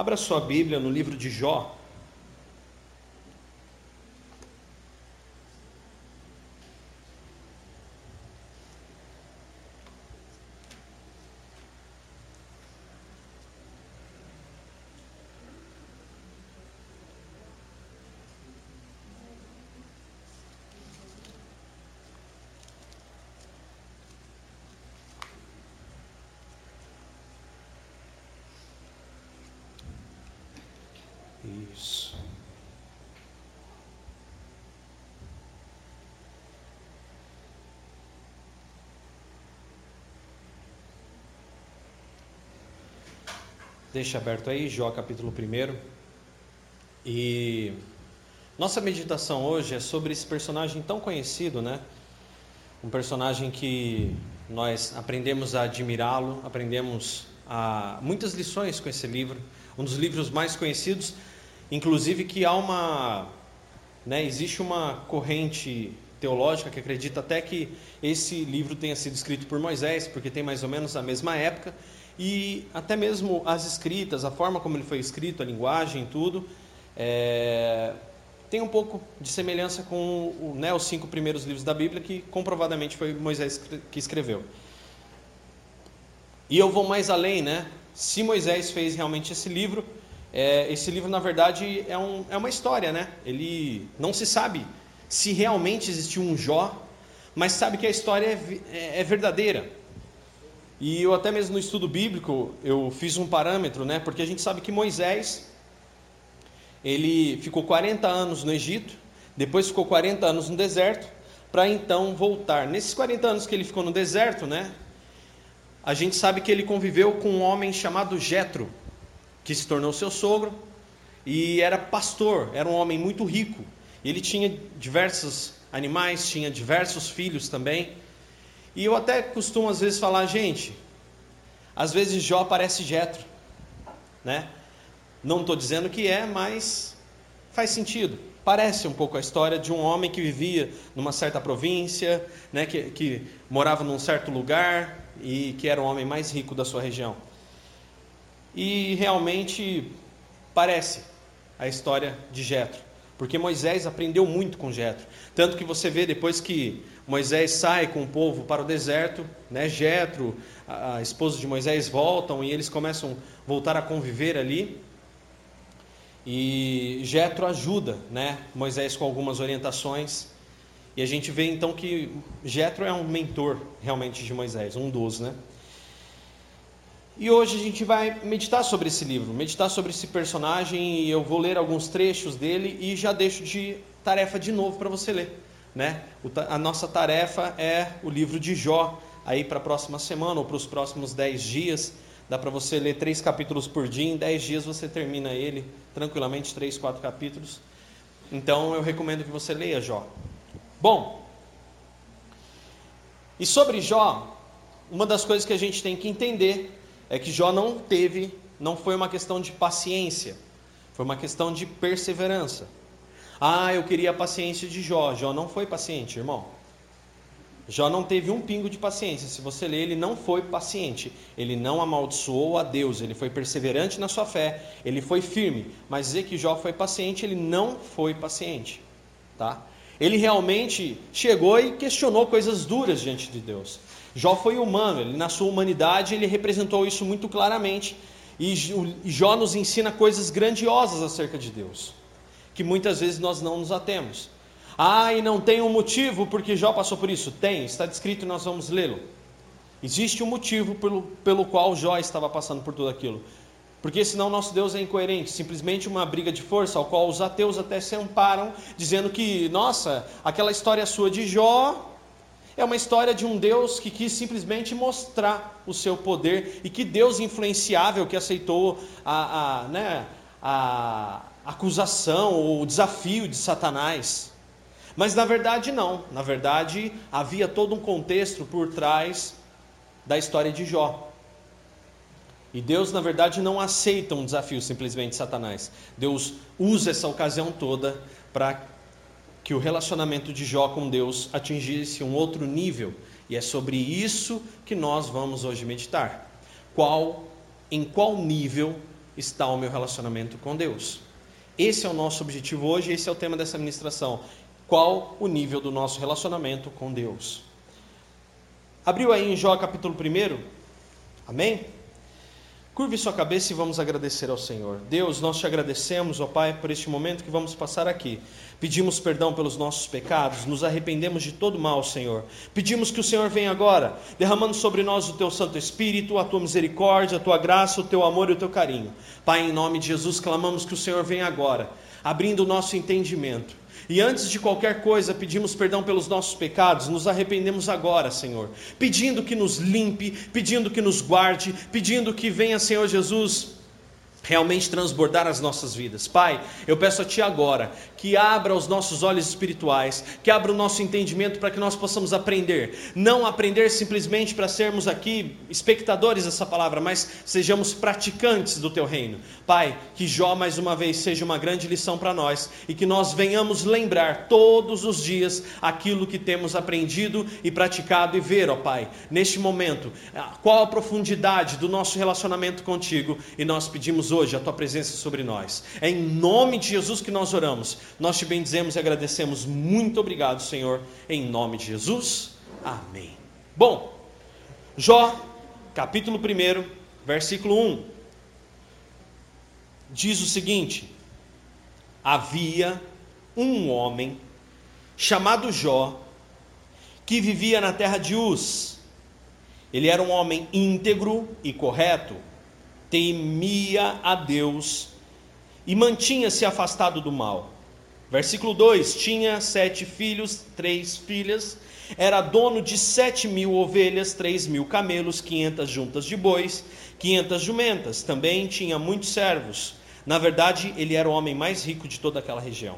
Abra sua Bíblia no livro de Jó. Isso. Deixa aberto aí, Jó capítulo 1. E nossa meditação hoje é sobre esse personagem tão conhecido, né? Um personagem que nós aprendemos a admirá-lo, aprendemos a muitas lições com esse livro, um dos livros mais conhecidos, inclusive que há uma, né, existe uma corrente teológica que acredita até que esse livro tenha sido escrito por Moisés, porque tem mais ou menos a mesma época, e até mesmo as escritas, a forma como ele foi escrito, a linguagem, tudo, é, tem um pouco de semelhança com o, né, os cinco primeiros livros da Bíblia, que comprovadamente foi Moisés que escreveu. E eu vou mais além, né? Se Moisés fez realmente esse livro, é, esse livro na verdade é, um, é uma história, né? Ele não se sabe se realmente existiu um Jó, mas sabe que a história é, é, é verdadeira. E eu até mesmo no estudo bíblico eu fiz um parâmetro, né? Porque a gente sabe que Moisés ele ficou 40 anos no Egito, depois ficou 40 anos no deserto, para então voltar. Nesses 40 anos que ele ficou no deserto, né? a gente sabe que ele conviveu com um homem chamado Jetro, que se tornou seu sogro e era pastor, era um homem muito rico. Ele tinha diversos animais, tinha diversos filhos também. E eu até costumo às vezes falar, gente, às vezes Jó parece Jetro, né? Não estou dizendo que é, mas faz sentido. Parece um pouco a história de um homem que vivia numa certa província, né, que, que morava num certo lugar, e que era o homem mais rico da sua região. E realmente parece a história de Jetro, porque Moisés aprendeu muito com Jetro, tanto que você vê depois que Moisés sai com o povo para o deserto, né, Jetro, a esposa de Moisés voltam e eles começam a voltar a conviver ali. E Jetro ajuda, né, Moisés com algumas orientações e a gente vê então que Jetro é um mentor realmente de Moisés, um dos, né? E hoje a gente vai meditar sobre esse livro, meditar sobre esse personagem e eu vou ler alguns trechos dele e já deixo de tarefa de novo para você ler, né? A nossa tarefa é o livro de Jó aí para a próxima semana ou para os próximos dez dias. Dá para você ler três capítulos por dia, em dez dias você termina ele tranquilamente, três, quatro capítulos. Então eu recomendo que você leia Jó. Bom, e sobre Jó, uma das coisas que a gente tem que entender é que Jó não teve, não foi uma questão de paciência, foi uma questão de perseverança. Ah, eu queria a paciência de Jó. Jó não foi paciente, irmão. Jó não teve um pingo de paciência. Se você ler, ele não foi paciente. Ele não amaldiçoou a Deus. Ele foi perseverante na sua fé. Ele foi firme. Mas dizer que Jó foi paciente, ele não foi paciente. Tá? Ele realmente chegou e questionou coisas duras diante de Deus. Jó foi humano, ele na sua humanidade ele representou isso muito claramente. E Jó nos ensina coisas grandiosas acerca de Deus, que muitas vezes nós não nos atemos. Ah, e não tem um motivo porque Jó passou por isso? Tem, está descrito e nós vamos lê-lo. Existe um motivo pelo, pelo qual Jó estava passando por tudo aquilo. Porque senão nosso Deus é incoerente, simplesmente uma briga de força, ao qual os ateus até se amparam, dizendo que, nossa, aquela história sua de Jó é uma história de um Deus que quis simplesmente mostrar o seu poder e que Deus influenciável que aceitou a, a, né, a acusação ou desafio de Satanás. Mas na verdade não, na verdade havia todo um contexto por trás da história de Jó. E Deus, na verdade, não aceita um desafio simplesmente de Satanás. Deus usa essa ocasião toda para que o relacionamento de Jó com Deus atingisse um outro nível. E é sobre isso que nós vamos hoje meditar. Qual, em qual nível está o meu relacionamento com Deus? Esse é o nosso objetivo hoje, esse é o tema dessa ministração. Qual o nível do nosso relacionamento com Deus? Abriu aí em Jó capítulo 1? Amém? Curve sua cabeça e vamos agradecer ao Senhor. Deus, nós te agradecemos, ó Pai, por este momento que vamos passar aqui. Pedimos perdão pelos nossos pecados, nos arrependemos de todo mal, Senhor. Pedimos que o Senhor venha agora, derramando sobre nós o teu Santo Espírito, a tua misericórdia, a tua graça, o teu amor e o teu carinho. Pai, em nome de Jesus, clamamos que o Senhor venha agora, abrindo o nosso entendimento. E antes de qualquer coisa, pedimos perdão pelos nossos pecados, nos arrependemos agora, Senhor, pedindo que nos limpe, pedindo que nos guarde, pedindo que venha, Senhor Jesus, realmente transbordar as nossas vidas. Pai, eu peço a Ti agora que abra os nossos olhos espirituais, que abra o nosso entendimento para que nós possamos aprender. Não aprender simplesmente para sermos aqui espectadores dessa palavra, mas sejamos praticantes do Teu reino. Pai, que Jó mais uma vez seja uma grande lição para nós e que nós venhamos lembrar todos os dias aquilo que temos aprendido e praticado e ver, ó Pai, neste momento, qual a profundidade do nosso relacionamento contigo e nós pedimos hoje a tua presença sobre nós. É em nome de Jesus que nós oramos. Nós te bendizemos e agradecemos. Muito obrigado, Senhor, em nome de Jesus. Amém. Bom, Jó, capítulo 1, versículo 1. Diz o seguinte: Havia um homem chamado Jó que vivia na terra de Uz. Ele era um homem íntegro e correto temia a Deus e mantinha-se afastado do mal. Versículo 2: Tinha sete filhos, três filhas, era dono de sete mil ovelhas, três mil camelos, quinhentas juntas de bois, quinhentas jumentas. Também tinha muitos servos. Na verdade, ele era o homem mais rico de toda aquela região.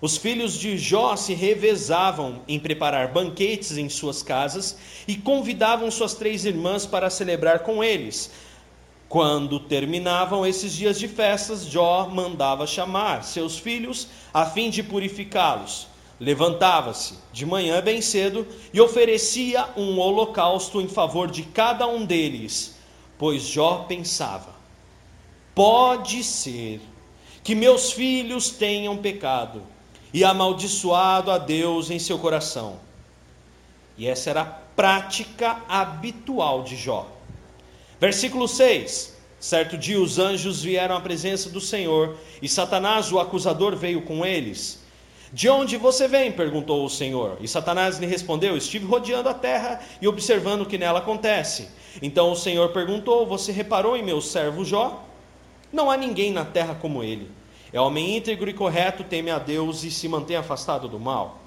Os filhos de Jó se revezavam em preparar banquetes em suas casas e convidavam suas três irmãs para celebrar com eles. Quando terminavam esses dias de festas, Jó mandava chamar seus filhos a fim de purificá-los. Levantava-se de manhã bem cedo e oferecia um holocausto em favor de cada um deles, pois Jó pensava: pode ser que meus filhos tenham pecado e amaldiçoado a Deus em seu coração. E essa era a prática habitual de Jó. Versículo 6: Certo dia os anjos vieram à presença do Senhor, e Satanás, o acusador, veio com eles. De onde você vem? perguntou o Senhor. E Satanás lhe respondeu: Estive rodeando a terra e observando o que nela acontece. Então o Senhor perguntou: Você reparou em meu servo Jó? Não há ninguém na terra como ele. É homem íntegro e correto, teme a Deus e se mantém afastado do mal.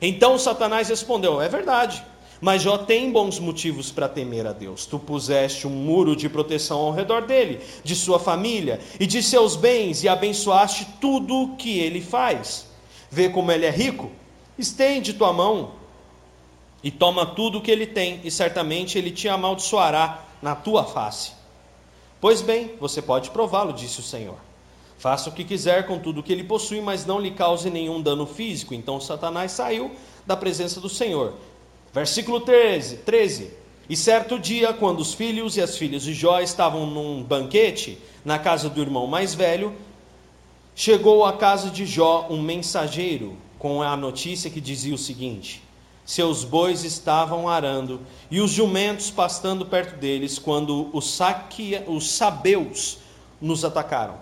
Então Satanás respondeu: É verdade. Mas Jó tem bons motivos para temer a Deus. Tu puseste um muro de proteção ao redor dele, de sua família e de seus bens, e abençoaste tudo o que ele faz. Vê como ele é rico? Estende tua mão e toma tudo o que ele tem, e certamente ele te amaldiçoará na tua face. Pois bem, você pode prová-lo, disse o Senhor. Faça o que quiser com tudo o que ele possui, mas não lhe cause nenhum dano físico. Então Satanás saiu da presença do Senhor. Versículo 13, 13. E certo dia, quando os filhos e as filhas de Jó estavam num banquete na casa do irmão mais velho, chegou à casa de Jó um mensageiro com a notícia que dizia o seguinte: Seus bois estavam arando e os jumentos pastando perto deles quando os, os sabeus nos atacaram.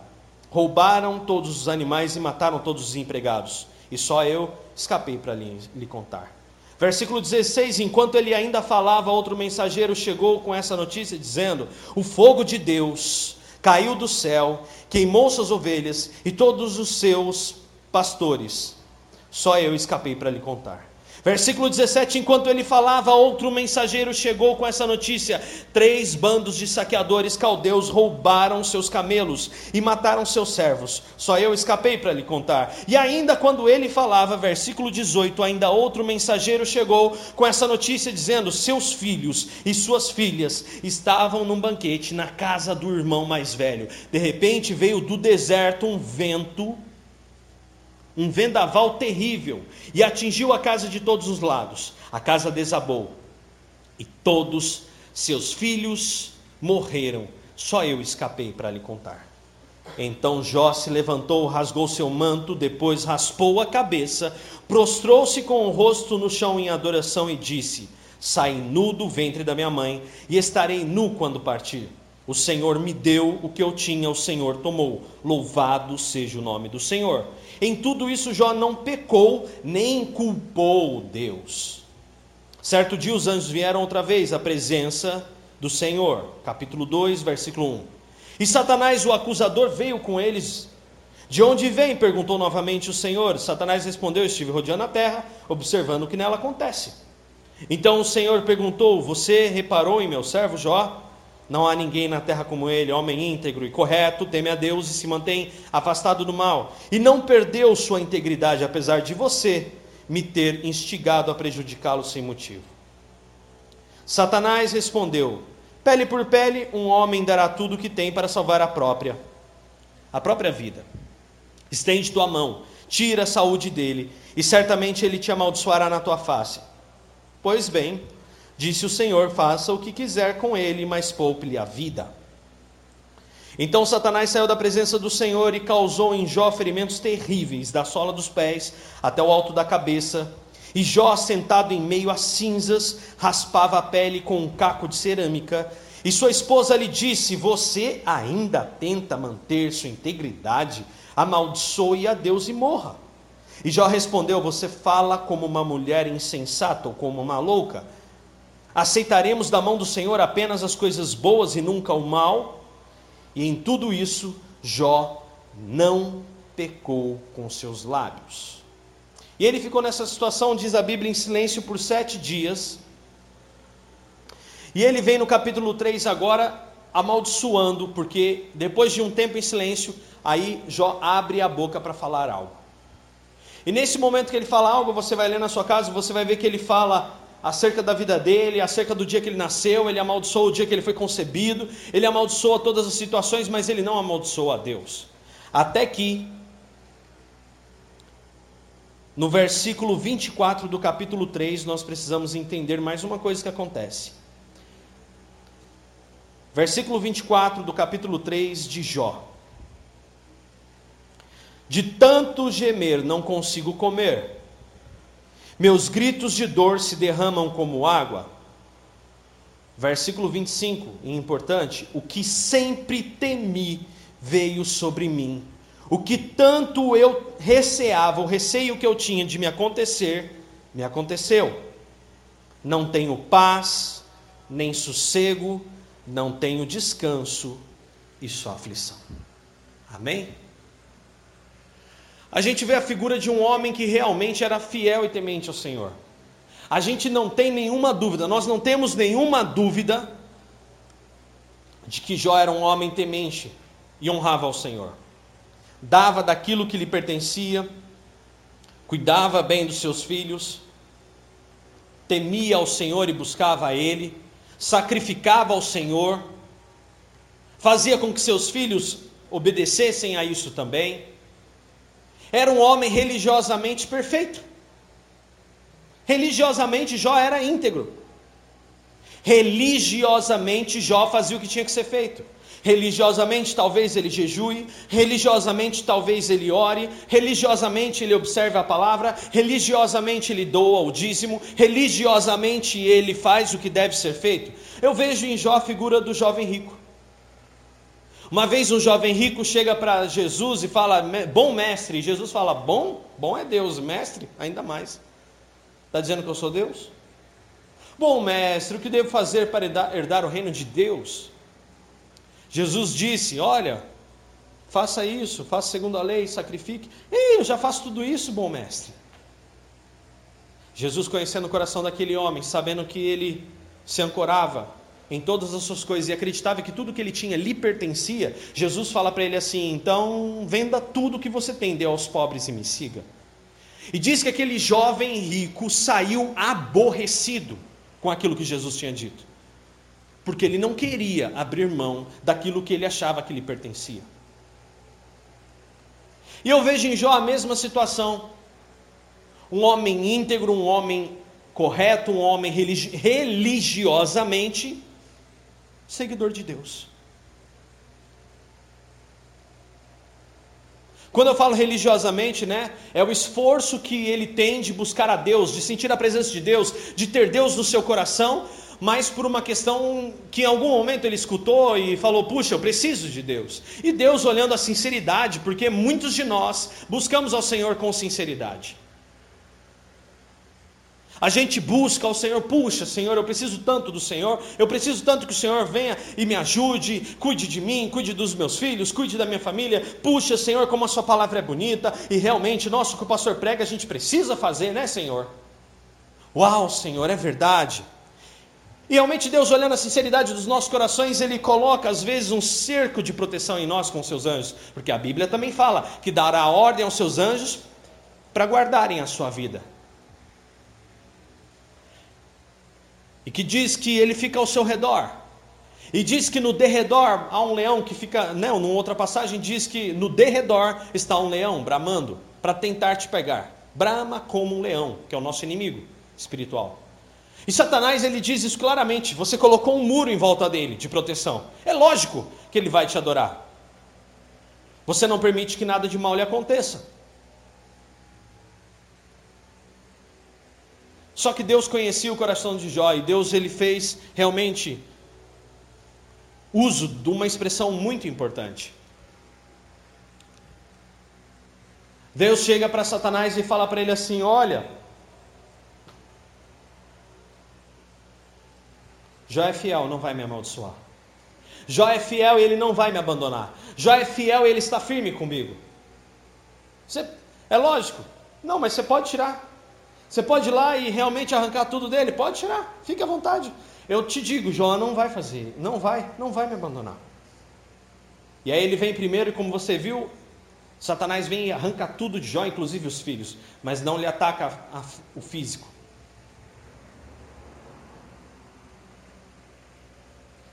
Roubaram todos os animais e mataram todos os empregados. E só eu escapei para lhe contar. Versículo 16: Enquanto ele ainda falava, outro mensageiro chegou com essa notícia, dizendo: O fogo de Deus caiu do céu, queimou suas ovelhas e todos os seus pastores. Só eu escapei para lhe contar. Versículo 17: Enquanto ele falava, outro mensageiro chegou com essa notícia: Três bandos de saqueadores caldeus roubaram seus camelos e mataram seus servos. Só eu escapei para lhe contar. E ainda quando ele falava, versículo 18: Ainda outro mensageiro chegou com essa notícia, dizendo: Seus filhos e suas filhas estavam num banquete na casa do irmão mais velho. De repente veio do deserto um vento um vendaval terrível e atingiu a casa de todos os lados. A casa desabou e todos seus filhos morreram Só eu escapei para lhe contar. Então Jó se levantou, rasgou seu manto, depois raspou a cabeça, prostrou-se com o rosto no chão em adoração e disse: Saí nu do ventre da minha mãe e estarei nu quando partir. O Senhor me deu o que eu tinha, o Senhor tomou. Louvado seja o nome do Senhor. Em tudo isso, Jó não pecou nem culpou Deus. Certo dia, os anjos vieram outra vez à presença do Senhor. Capítulo 2, versículo 1. E Satanás, o acusador, veio com eles. De onde vem? perguntou novamente o Senhor. Satanás respondeu: Estive rodeando a terra, observando o que nela acontece. Então o Senhor perguntou: Você reparou em meu servo Jó? Não há ninguém na terra como ele, homem íntegro e correto, teme a Deus e se mantém afastado do mal. E não perdeu sua integridade, apesar de você me ter instigado a prejudicá-lo sem motivo. Satanás respondeu: Pele por pele, um homem dará tudo o que tem para salvar a própria, a própria vida. Estende tua mão, tira a saúde dele, e certamente ele te amaldiçoará na tua face. Pois bem, disse o Senhor: faça o que quiser com ele, mas poupe-lhe a vida. Então Satanás saiu da presença do Senhor e causou em Jó ferimentos terríveis, da sola dos pés até o alto da cabeça. E Jó, sentado em meio a cinzas, raspava a pele com um caco de cerâmica. E sua esposa lhe disse: Você ainda tenta manter sua integridade? Amaldiçoe a Deus e morra. E Jó respondeu: Você fala como uma mulher insensata ou como uma louca? Aceitaremos da mão do Senhor apenas as coisas boas e nunca o mal? E em tudo isso, Jó não pecou com seus lábios. E ele ficou nessa situação, diz a Bíblia, em silêncio por sete dias. E ele vem no capítulo 3 agora amaldiçoando, porque depois de um tempo em silêncio, aí Jó abre a boca para falar algo. E nesse momento que ele fala algo, você vai ler na sua casa, você vai ver que ele fala acerca da vida dele, acerca do dia que ele nasceu, ele amaldiçoou o dia que ele foi concebido, ele amaldiçoa todas as situações, mas ele não amaldiçoa a Deus. Até que no versículo 24 do capítulo 3, nós precisamos entender mais uma coisa que acontece. Versículo 24 do capítulo 3 de Jó. De tanto gemer não consigo comer, meus gritos de dor se derramam como água. Versículo 25, importante: o que sempre temi veio sobre mim o que tanto eu receava, o receio que eu tinha de me acontecer, me aconteceu. Não tenho paz, nem sossego, não tenho descanso e só aflição. Amém? A gente vê a figura de um homem que realmente era fiel e temente ao Senhor. A gente não tem nenhuma dúvida, nós não temos nenhuma dúvida de que Jó era um homem temente e honrava ao Senhor dava daquilo que lhe pertencia, cuidava bem dos seus filhos, temia ao Senhor e buscava a Ele, sacrificava ao Senhor, fazia com que seus filhos obedecessem a isso também. Era um homem religiosamente perfeito. Religiosamente Jó era íntegro. Religiosamente Jó fazia o que tinha que ser feito. Religiosamente, talvez ele jejue, religiosamente, talvez ele ore, religiosamente, ele observe a palavra, religiosamente, ele doa o dízimo, religiosamente, ele faz o que deve ser feito. Eu vejo em Jó a figura do jovem rico. Uma vez um jovem rico chega para Jesus e fala: Bom mestre. Jesus fala: Bom? Bom é Deus, mestre, ainda mais. Está dizendo que eu sou Deus? Bom mestre, o que devo fazer para herdar o reino de Deus? Jesus disse: Olha, faça isso, faça segundo a lei, sacrifique. Ei, eu já faço tudo isso, bom mestre. Jesus, conhecendo o coração daquele homem, sabendo que ele se ancorava em todas as suas coisas e acreditava que tudo que ele tinha lhe pertencia, Jesus fala para ele assim: então venda tudo que você tem, dê aos pobres e me siga. E diz que aquele jovem rico saiu aborrecido com aquilo que Jesus tinha dito porque ele não queria abrir mão daquilo que ele achava que lhe pertencia. E eu vejo em Jó a mesma situação. Um homem íntegro, um homem correto, um homem religi religiosamente seguidor de Deus. Quando eu falo religiosamente, né, é o esforço que ele tem de buscar a Deus, de sentir a presença de Deus, de ter Deus no seu coração, mas por uma questão que em algum momento ele escutou e falou: "Puxa, eu preciso de Deus". E Deus olhando a sinceridade, porque muitos de nós buscamos ao Senhor com sinceridade. A gente busca ao Senhor, puxa, Senhor, eu preciso tanto do Senhor, eu preciso tanto que o Senhor venha e me ajude, cuide de mim, cuide dos meus filhos, cuide da minha família. Puxa, Senhor, como a Sua palavra é bonita e realmente, nossa, o que o pastor prega a gente precisa fazer, né, Senhor? Uau, Senhor, é verdade. E realmente Deus, olhando a sinceridade dos nossos corações, Ele coloca às vezes um cerco de proteção em nós com seus anjos, porque a Bíblia também fala que dará ordem aos seus anjos para guardarem a sua vida. E que diz que ele fica ao seu redor. E diz que no derredor há um leão que fica, não, numa outra passagem diz que no derredor está um leão bramando para tentar te pegar. Brama como um leão, que é o nosso inimigo espiritual. E Satanás ele diz isso claramente: você colocou um muro em volta dele de proteção. É lógico que ele vai te adorar. Você não permite que nada de mal lhe aconteça. Só que Deus conhecia o coração de Jó e Deus ele fez realmente uso de uma expressão muito importante. Deus chega para Satanás e fala para ele assim: Olha, Jó é fiel, não vai me amaldiçoar. Jó é fiel e ele não vai me abandonar. Jó é fiel e ele está firme comigo. Você, é lógico. Não, mas você pode tirar. Você pode ir lá e realmente arrancar tudo dele? Pode tirar, fique à vontade. Eu te digo, Jó não vai fazer, não vai, não vai me abandonar. E aí ele vem primeiro, e como você viu, Satanás vem e arranca tudo de Jó, inclusive os filhos, mas não lhe ataca a, a, o físico.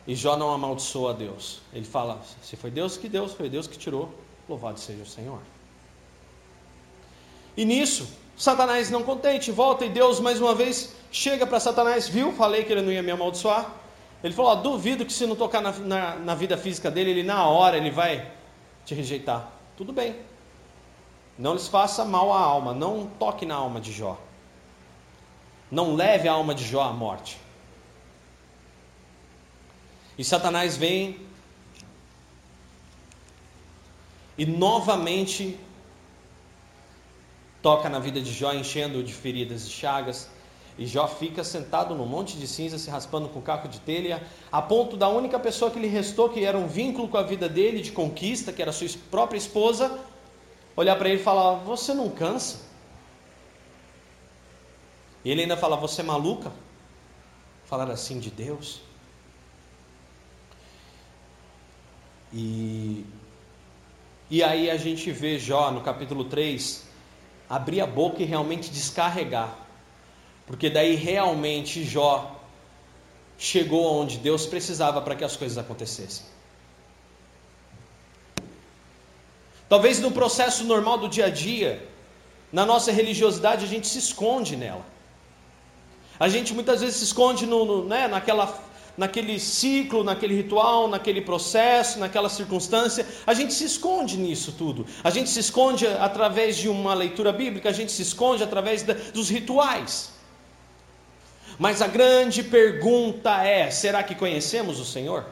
E Jó não amaldiçoa a Deus. Ele fala: se foi Deus que deu, foi Deus que tirou, louvado seja o Senhor. E nisso, Satanás não contente, volta e Deus mais uma vez chega para Satanás, viu? Falei que ele não ia me amaldiçoar. Ele falou: ó, duvido que se não tocar na, na, na vida física dele, ele na hora ele vai te rejeitar. Tudo bem. Não lhes faça mal à alma, não toque na alma de Jó. Não leve a alma de Jó à morte. E Satanás vem e novamente toca na vida de Jó, enchendo-o de feridas e chagas. E Jó fica sentado num monte de cinza, se raspando com caco de telha, a ponto da única pessoa que lhe restou, que era um vínculo com a vida dele, de conquista, que era sua própria esposa, olhar para ele e falar: Você não cansa? E ele ainda fala: Você é maluca? Falar assim de Deus. E, e aí a gente vê Jó no capítulo 3, abrir a boca e realmente descarregar. Porque daí realmente Jó chegou onde Deus precisava para que as coisas acontecessem. Talvez no processo normal do dia a dia, na nossa religiosidade, a gente se esconde nela. A gente muitas vezes se esconde no, no né, naquela naquele ciclo, naquele ritual, naquele processo, naquela circunstância. A gente se esconde nisso tudo. A gente se esconde através de uma leitura bíblica, a gente se esconde através da, dos rituais. Mas a grande pergunta é: será que conhecemos o Senhor?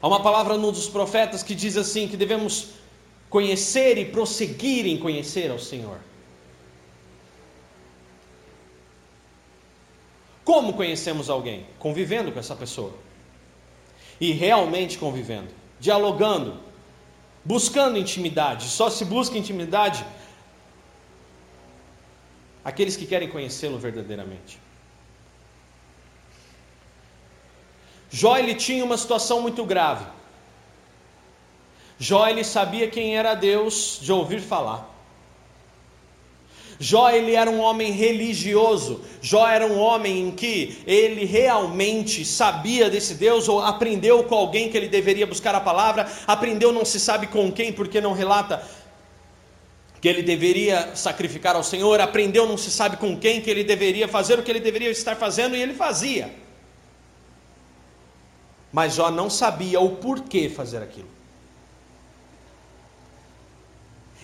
Há uma palavra num dos profetas que diz assim: que devemos conhecer e prosseguir em conhecer ao Senhor. Como conhecemos alguém? Convivendo com essa pessoa. E realmente convivendo, dialogando, buscando intimidade. Só se busca intimidade aqueles que querem conhecê-lo verdadeiramente. Jó ele tinha uma situação muito grave. Jó ele sabia quem era Deus de ouvir falar. Jó ele era um homem religioso. Jó era um homem em que ele realmente sabia desse Deus ou aprendeu com alguém que ele deveria buscar a palavra, aprendeu não se sabe com quem porque não relata que ele deveria sacrificar ao Senhor, aprendeu não se sabe com quem que ele deveria fazer o que ele deveria estar fazendo e ele fazia. Mas Jó não sabia o porquê fazer aquilo.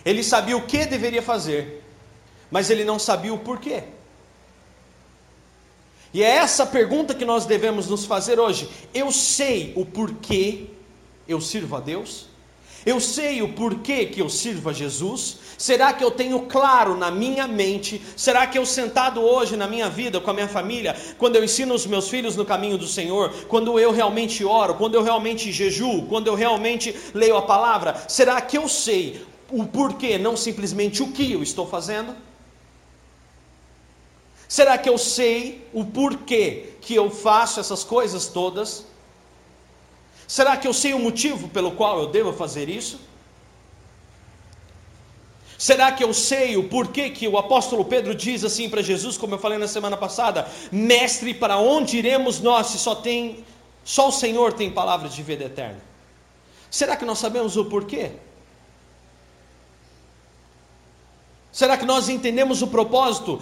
Ele sabia o que deveria fazer, mas ele não sabia o porquê. E é essa pergunta que nós devemos nos fazer hoje. Eu sei o porquê eu sirvo a Deus? Eu sei o porquê que eu sirvo a Jesus? Será que eu tenho claro na minha mente? Será que eu sentado hoje na minha vida com a minha família, quando eu ensino os meus filhos no caminho do Senhor, quando eu realmente oro, quando eu realmente jejuo, quando eu realmente leio a palavra, será que eu sei o porquê, não simplesmente o que eu estou fazendo? Será que eu sei o porquê que eu faço essas coisas todas? Será que eu sei o motivo pelo qual eu devo fazer isso? Será que eu sei o porquê que o apóstolo Pedro diz assim para Jesus, como eu falei na semana passada, mestre, para onde iremos nós se só tem só o Senhor tem palavras de vida eterna? Será que nós sabemos o porquê? Será que nós entendemos o propósito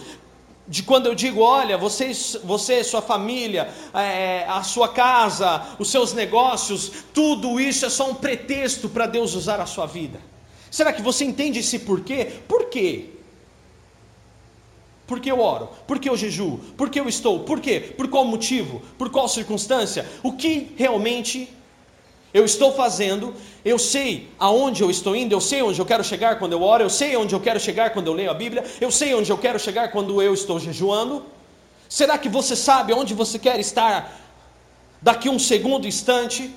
de quando eu digo, olha, você, você sua família, é, a sua casa, os seus negócios, tudo isso é só um pretexto para Deus usar a sua vida. Será que você entende esse porquê? Por quê? Por que eu oro? Por que eu jejuo? Por que eu estou? Por quê? Por qual motivo? Por qual circunstância? O que realmente eu estou fazendo, eu sei aonde eu estou indo, eu sei onde eu quero chegar quando eu oro, eu sei onde eu quero chegar quando eu leio a Bíblia, eu sei onde eu quero chegar quando eu estou jejuando. Será que você sabe onde você quer estar daqui um segundo instante?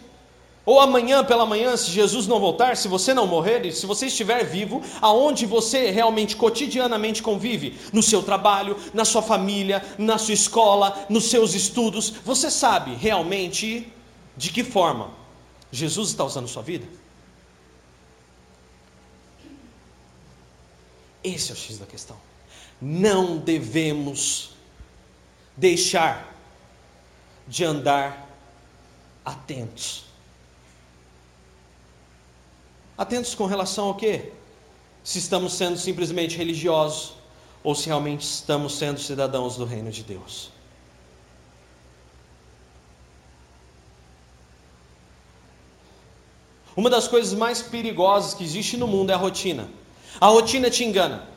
Ou amanhã pela manhã, se Jesus não voltar, se você não morrer, se você estiver vivo, aonde você realmente cotidianamente convive, no seu trabalho, na sua família, na sua escola, nos seus estudos, você sabe realmente de que forma Jesus está usando sua vida? Esse é o X da questão. Não devemos deixar de andar atentos. Atentos com relação ao quê? Se estamos sendo simplesmente religiosos ou se realmente estamos sendo cidadãos do reino de Deus. Uma das coisas mais perigosas que existe no mundo é a rotina. A rotina te engana.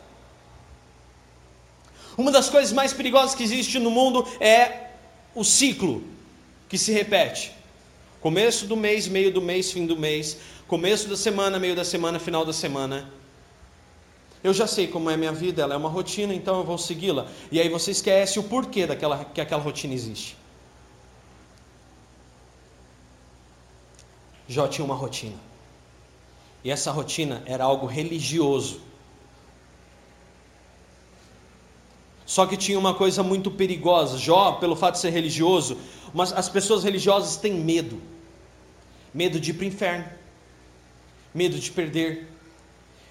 Uma das coisas mais perigosas que existe no mundo é o ciclo que se repete. Começo do mês, meio do mês, fim do mês, começo da semana, meio da semana, final da semana. Eu já sei como é a minha vida, ela é uma rotina, então eu vou segui-la. E aí você esquece o porquê daquela, que aquela rotina existe. Jó tinha uma rotina. E essa rotina era algo religioso. Só que tinha uma coisa muito perigosa. Jó, pelo fato de ser religioso, mas as pessoas religiosas têm medo. Medo de ir para o inferno. Medo de perder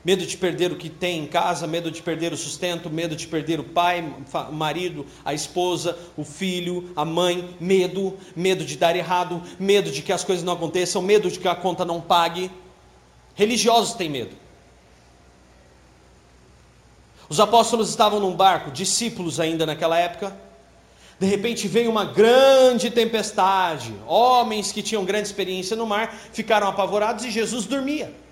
medo de perder o que tem em casa, medo de perder o sustento, medo de perder o pai, o marido, a esposa, o filho, a mãe, medo, medo de dar errado, medo de que as coisas não aconteçam, medo de que a conta não pague. Religiosos têm medo. Os apóstolos estavam num barco, discípulos ainda naquela época. De repente veio uma grande tempestade. Homens que tinham grande experiência no mar ficaram apavorados e Jesus dormia.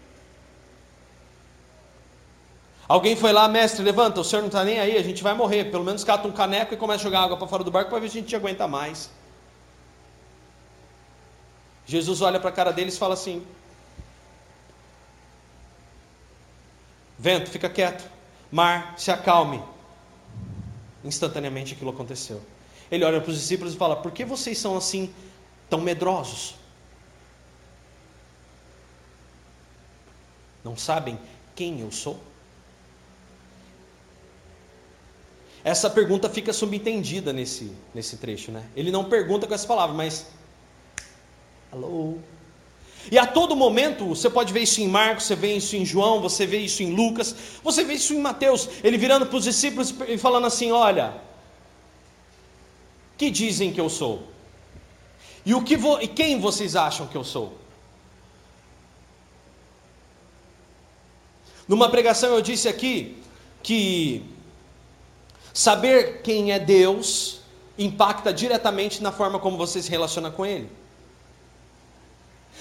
Alguém foi lá, mestre, levanta, o senhor não está nem aí, a gente vai morrer. Pelo menos cata um caneco e começa a jogar água para fora do barco para ver se a gente aguenta mais. Jesus olha para a cara deles e fala assim: Vento, fica quieto. Mar, se acalme. Instantaneamente aquilo aconteceu. Ele olha para os discípulos e fala: Por que vocês são assim, tão medrosos? Não sabem quem eu sou? Essa pergunta fica subentendida nesse, nesse trecho, né? Ele não pergunta com essa palavra, mas. Alô? E a todo momento, você pode ver isso em Marcos, você vê isso em João, você vê isso em Lucas, você vê isso em Mateus, ele virando para os discípulos e falando assim: Olha, que dizem que eu sou? E, o que vo, e quem vocês acham que eu sou? Numa pregação eu disse aqui que Saber quem é Deus impacta diretamente na forma como você se relaciona com Ele.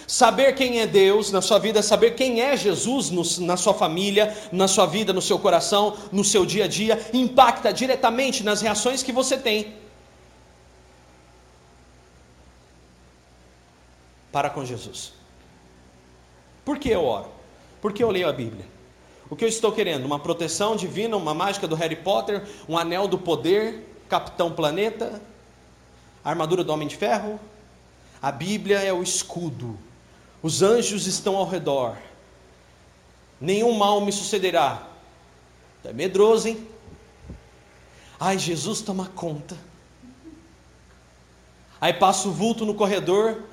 Saber quem é Deus na sua vida, saber quem é Jesus no, na sua família, na sua vida, no seu coração, no seu dia a dia, impacta diretamente nas reações que você tem para com Jesus. Por que eu oro? Por que eu leio a Bíblia? O que eu estou querendo? Uma proteção divina, uma mágica do Harry Potter, um anel do poder, Capitão Planeta, a armadura do Homem de Ferro? A Bíblia é o escudo os anjos estão ao redor. Nenhum mal me sucederá. É medroso, hein? Ai, Jesus toma conta. Aí passa o vulto no corredor,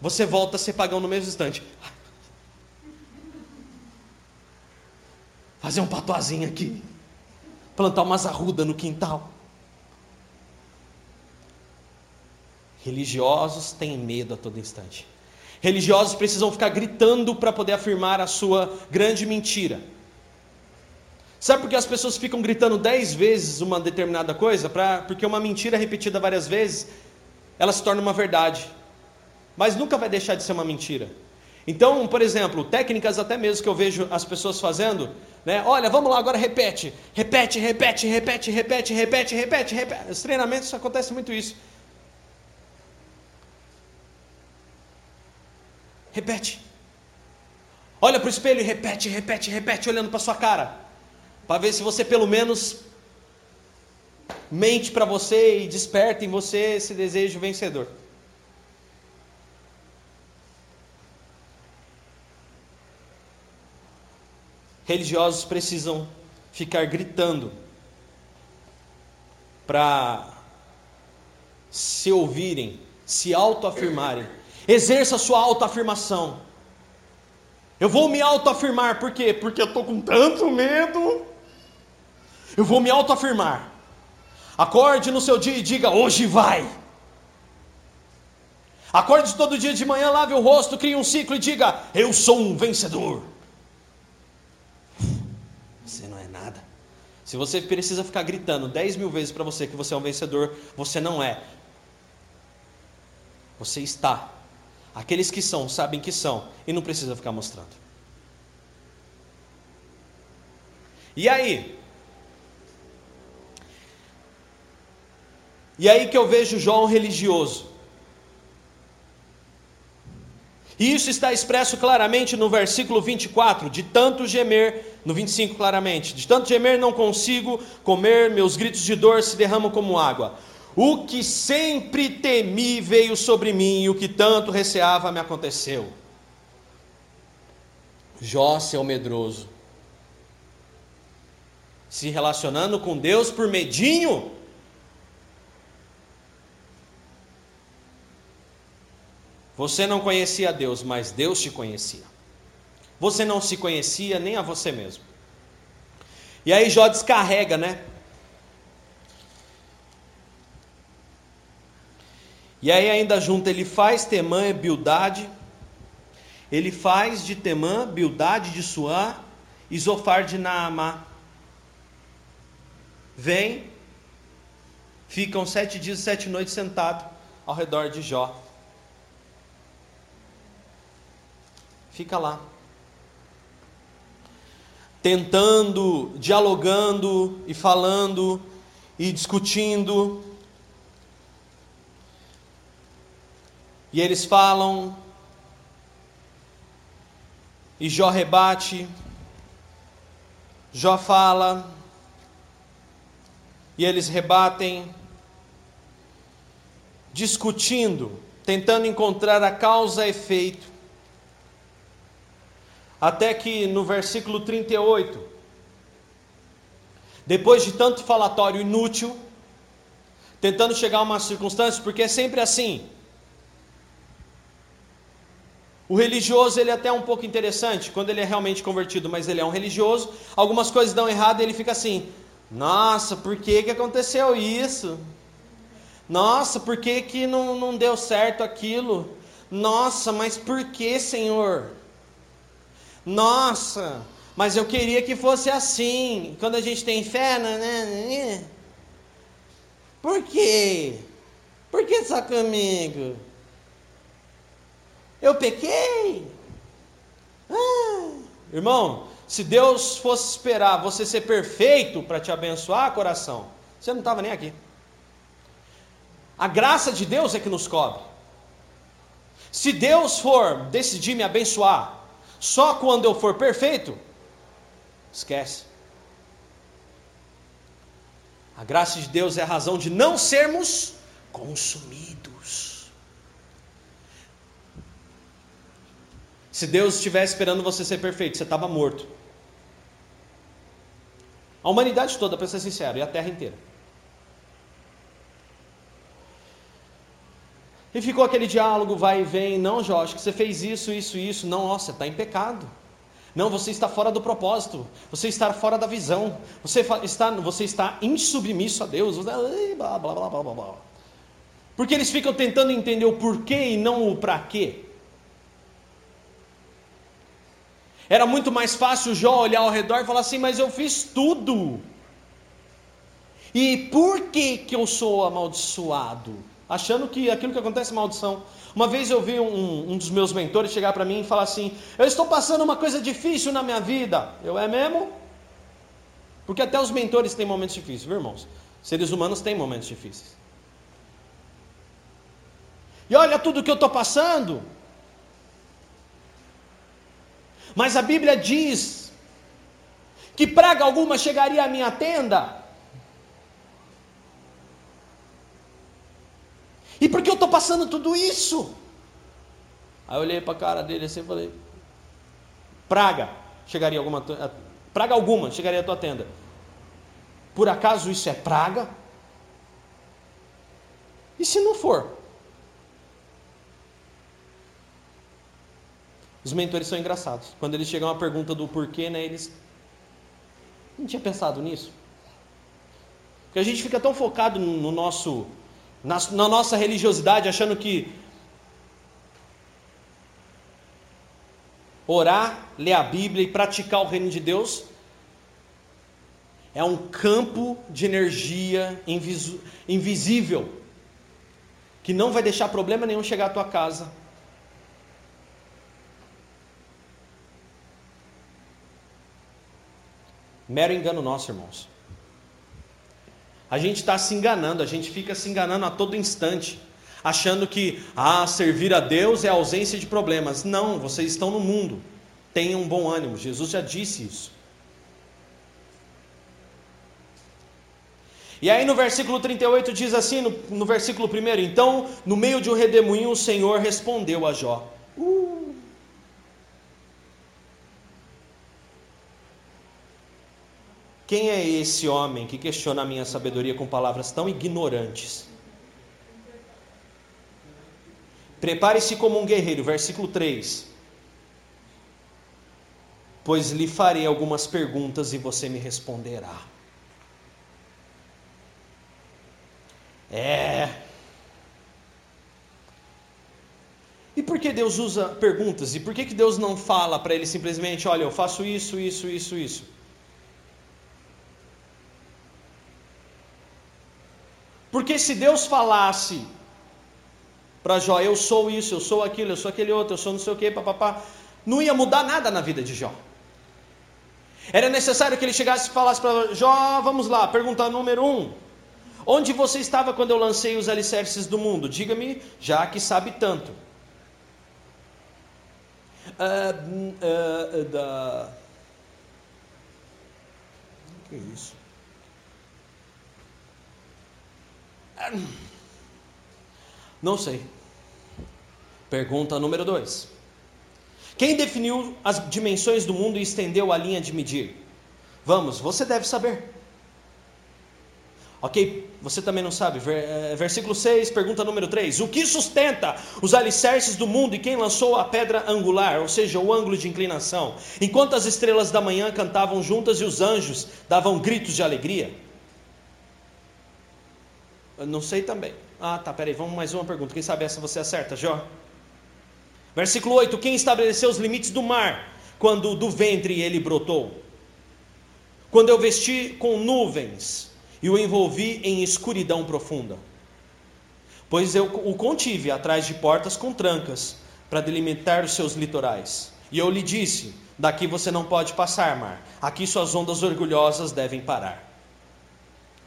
você volta a ser pagão no mesmo instante. Fazer um patuazinho aqui. Plantar umas arrudas no quintal. Religiosos têm medo a todo instante. Religiosos precisam ficar gritando para poder afirmar a sua grande mentira. Sabe por que as pessoas ficam gritando dez vezes uma determinada coisa? Pra, porque uma mentira repetida várias vezes, ela se torna uma verdade. Mas nunca vai deixar de ser uma mentira. Então, por exemplo, técnicas até mesmo que eu vejo as pessoas fazendo, né? Olha, vamos lá, agora repete, repete, repete, repete, repete, repete, repete, repete. Os treinamentos acontece muito isso. Repete. Olha para o espelho e repete, repete, repete, olhando para sua cara. Para ver se você pelo menos mente para você e desperta em você esse desejo vencedor. Religiosos precisam ficar gritando para se ouvirem, se autoafirmarem Exerça sua autoafirmação. Eu vou me autoafirmar, por quê? Porque eu estou com tanto medo. Eu vou me autoafirmar. Acorde no seu dia e diga: hoje vai. Acorde todo dia de manhã, lave o rosto, crie um ciclo e diga: Eu sou um vencedor. Nada. Se você precisa ficar gritando 10 mil vezes para você que você é um vencedor, você não é. Você está. Aqueles que são, sabem que são, e não precisa ficar mostrando. E aí? E aí que eu vejo João religioso. E isso está expresso claramente no versículo 24: de tanto gemer, no 25 claramente, de tanto gemer não consigo comer, meus gritos de dor se derramam como água. O que sempre temi veio sobre mim, e o que tanto receava me aconteceu. Jó, seu medroso, se relacionando com Deus por medinho. Você não conhecia Deus, mas Deus te conhecia. Você não se conhecia nem a você mesmo. E aí Jó descarrega, né? E aí ainda junto ele faz Temã e Bildade, ele faz de Temã, Bildade de Suã e Zofar de Naamá. Vem, ficam sete dias e sete noites sentados ao redor de Jó. Fica lá. Tentando, dialogando e falando e discutindo. E eles falam, e Jó rebate, Jó fala, e eles rebatem, discutindo, tentando encontrar a causa efeito. Até que no versículo 38, depois de tanto falatório inútil, tentando chegar a uma circunstância, porque é sempre assim, o religioso ele é até um pouco interessante quando ele é realmente convertido, mas ele é um religioso. Algumas coisas dão errado e ele fica assim: Nossa, por que, que aconteceu isso? Nossa, por que, que não, não deu certo aquilo? Nossa, mas por que, Senhor? Nossa, mas eu queria que fosse assim. Quando a gente tem fé, né? né, né? Por quê? Por que só comigo? Eu pequei. Ah. Irmão, se Deus fosse esperar você ser perfeito para te abençoar, coração, você não estava nem aqui. A graça de Deus é que nos cobre. Se Deus for decidir me abençoar só quando eu for perfeito, esquece. A graça de Deus é a razão de não sermos consumidos. Se Deus estivesse esperando você ser perfeito, você estava morto. A humanidade toda, para ser sincero, e a terra inteira. E ficou aquele diálogo, vai e vem. Não, Jorge, que você fez isso, isso, isso. Não, nossa, está em pecado. Não, você está fora do propósito. Você está fora da visão. Você está, você está insubmisso a Deus. Blá, blá, blá, blá, blá. Porque eles ficam tentando entender o porquê e não o para quê. Era muito mais fácil Jó olhar ao redor e falar assim: Mas eu fiz tudo. E por que, que eu sou amaldiçoado? Achando que aquilo que acontece é maldição. Uma vez eu vi um, um dos meus mentores chegar para mim e falar assim: Eu estou passando uma coisa difícil na minha vida. Eu é mesmo? Porque até os mentores têm momentos difíceis, viu, irmãos? Seres humanos têm momentos difíceis. E olha tudo que eu estou passando. Mas a Bíblia diz que praga alguma chegaria à minha tenda. E por que eu estou passando tudo isso? Aí eu olhei para a cara dele assim e falei: Praga, chegaria alguma praga alguma chegaria à tua tenda. Por acaso isso é praga? E se não for? Os mentores são engraçados. Quando eles chegam a pergunta do porquê, né, eles não tinha pensado nisso. Porque a gente fica tão focado no nosso na, na nossa religiosidade, achando que orar, ler a Bíblia e praticar o reino de Deus é um campo de energia invisível que não vai deixar problema nenhum chegar à tua casa. Mero engano nosso, irmãos. A gente está se enganando, a gente fica se enganando a todo instante, achando que ah, servir a Deus é ausência de problemas. Não, vocês estão no mundo. Tenham um bom ânimo. Jesus já disse isso. E aí no versículo 38 diz assim, no, no versículo 1, então, no meio de um redemoinho, o Senhor respondeu a Jó. Uh, Quem é esse homem que questiona a minha sabedoria com palavras tão ignorantes? Prepare-se como um guerreiro, versículo 3. Pois lhe farei algumas perguntas e você me responderá. É. E por que Deus usa perguntas? E por que, que Deus não fala para ele simplesmente, olha, eu faço isso, isso, isso, isso? Porque se Deus falasse para Jó, eu sou isso, eu sou aquilo, eu sou aquele outro, eu sou não sei o que, papapá, não ia mudar nada na vida de Jó. Era necessário que ele chegasse e falasse para Jó, vamos lá, pergunta número um. Onde você estava quando eu lancei os alicerces do mundo? Diga-me, já que sabe tanto. Uh, uh, uh, da... Que isso? Não sei. Pergunta número 2. Quem definiu as dimensões do mundo e estendeu a linha de medir? Vamos, você deve saber. Ok, você também não sabe. Eh, versículo 6, pergunta número 3. O que sustenta os alicerces do mundo e quem lançou a pedra angular, ou seja, o ângulo de inclinação? Enquanto as estrelas da manhã cantavam juntas e os anjos davam gritos de alegria? Não sei também. Ah, tá, peraí, vamos mais uma pergunta. Quem sabe essa você acerta, Jó? Versículo 8: Quem estabeleceu os limites do mar quando do ventre ele brotou? Quando eu vesti com nuvens e o envolvi em escuridão profunda. Pois eu o contive atrás de portas com trancas, para delimitar os seus litorais. E eu lhe disse: Daqui você não pode passar, mar. Aqui suas ondas orgulhosas devem parar.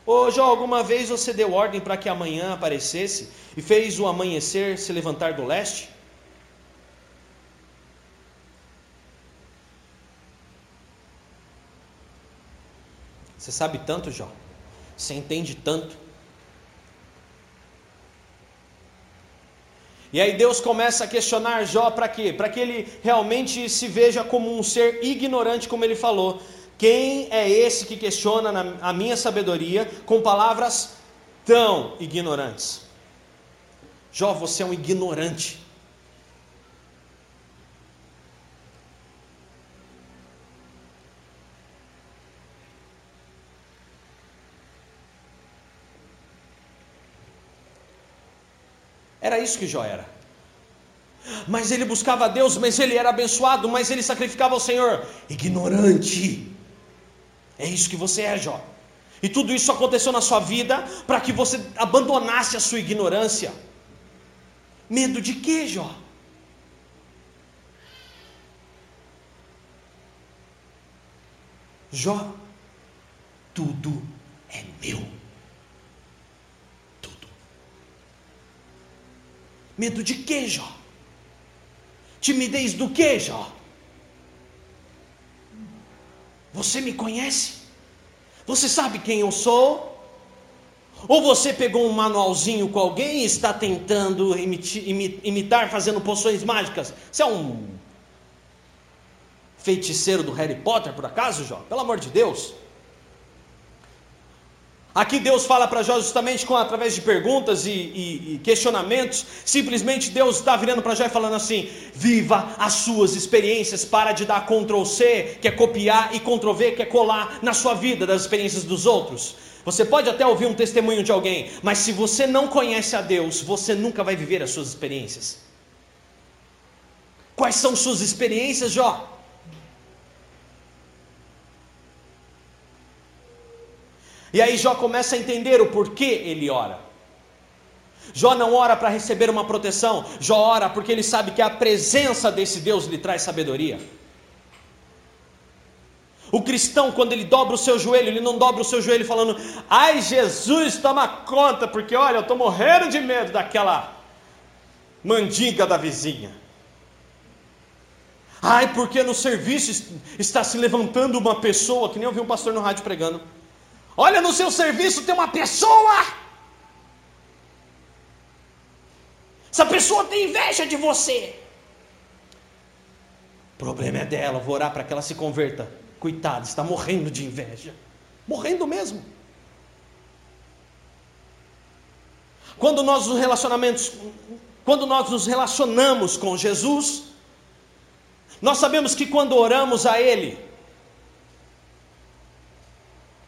Ô Jó, alguma vez você deu ordem para que amanhã aparecesse e fez o amanhecer se levantar do leste? Você sabe tanto, Jó. Você entende tanto. E aí Deus começa a questionar Jó para quê? Para que ele realmente se veja como um ser ignorante, como ele falou. Quem é esse que questiona a minha sabedoria com palavras tão ignorantes? Jó, você é um ignorante. Era isso que Jó era. Mas ele buscava Deus, mas ele era abençoado, mas ele sacrificava ao Senhor. Ignorante. É isso que você é, Jó. E tudo isso aconteceu na sua vida para que você abandonasse a sua ignorância. Medo de quê, Jó? Jó, tudo é meu. Medo de quê, Jó? Timidez do quê, Jó? Você me conhece? Você sabe quem eu sou? Ou você pegou um manualzinho com alguém e está tentando imitar, fazendo poções mágicas? Você é um feiticeiro do Harry Potter, por acaso, Jó? Pelo amor de Deus. Aqui Deus fala para Jó justamente com, através de perguntas e, e, e questionamentos. Simplesmente Deus está virando para Jó e falando assim: viva as suas experiências, para de dar Ctrl C, que é copiar, e Ctrl V, que é colar na sua vida das experiências dos outros. Você pode até ouvir um testemunho de alguém, mas se você não conhece a Deus, você nunca vai viver as suas experiências. Quais são suas experiências, Jó? E aí Jó começa a entender o porquê ele ora. Jó não ora para receber uma proteção, Jó ora porque ele sabe que a presença desse Deus lhe traz sabedoria. O cristão, quando ele dobra o seu joelho, ele não dobra o seu joelho falando, ai Jesus, toma conta, porque olha, eu estou morrendo de medo daquela mandiga da vizinha. Ai, porque no serviço está se levantando uma pessoa, que nem eu vi um pastor no rádio pregando. Olha no seu serviço tem uma pessoa. Essa pessoa tem inveja de você. O problema é dela, vou orar para que ela se converta. Coitado, está morrendo de inveja. Morrendo mesmo. Quando nós nos relacionamentos, quando nós nos relacionamos com Jesus, nós sabemos que quando oramos a Ele,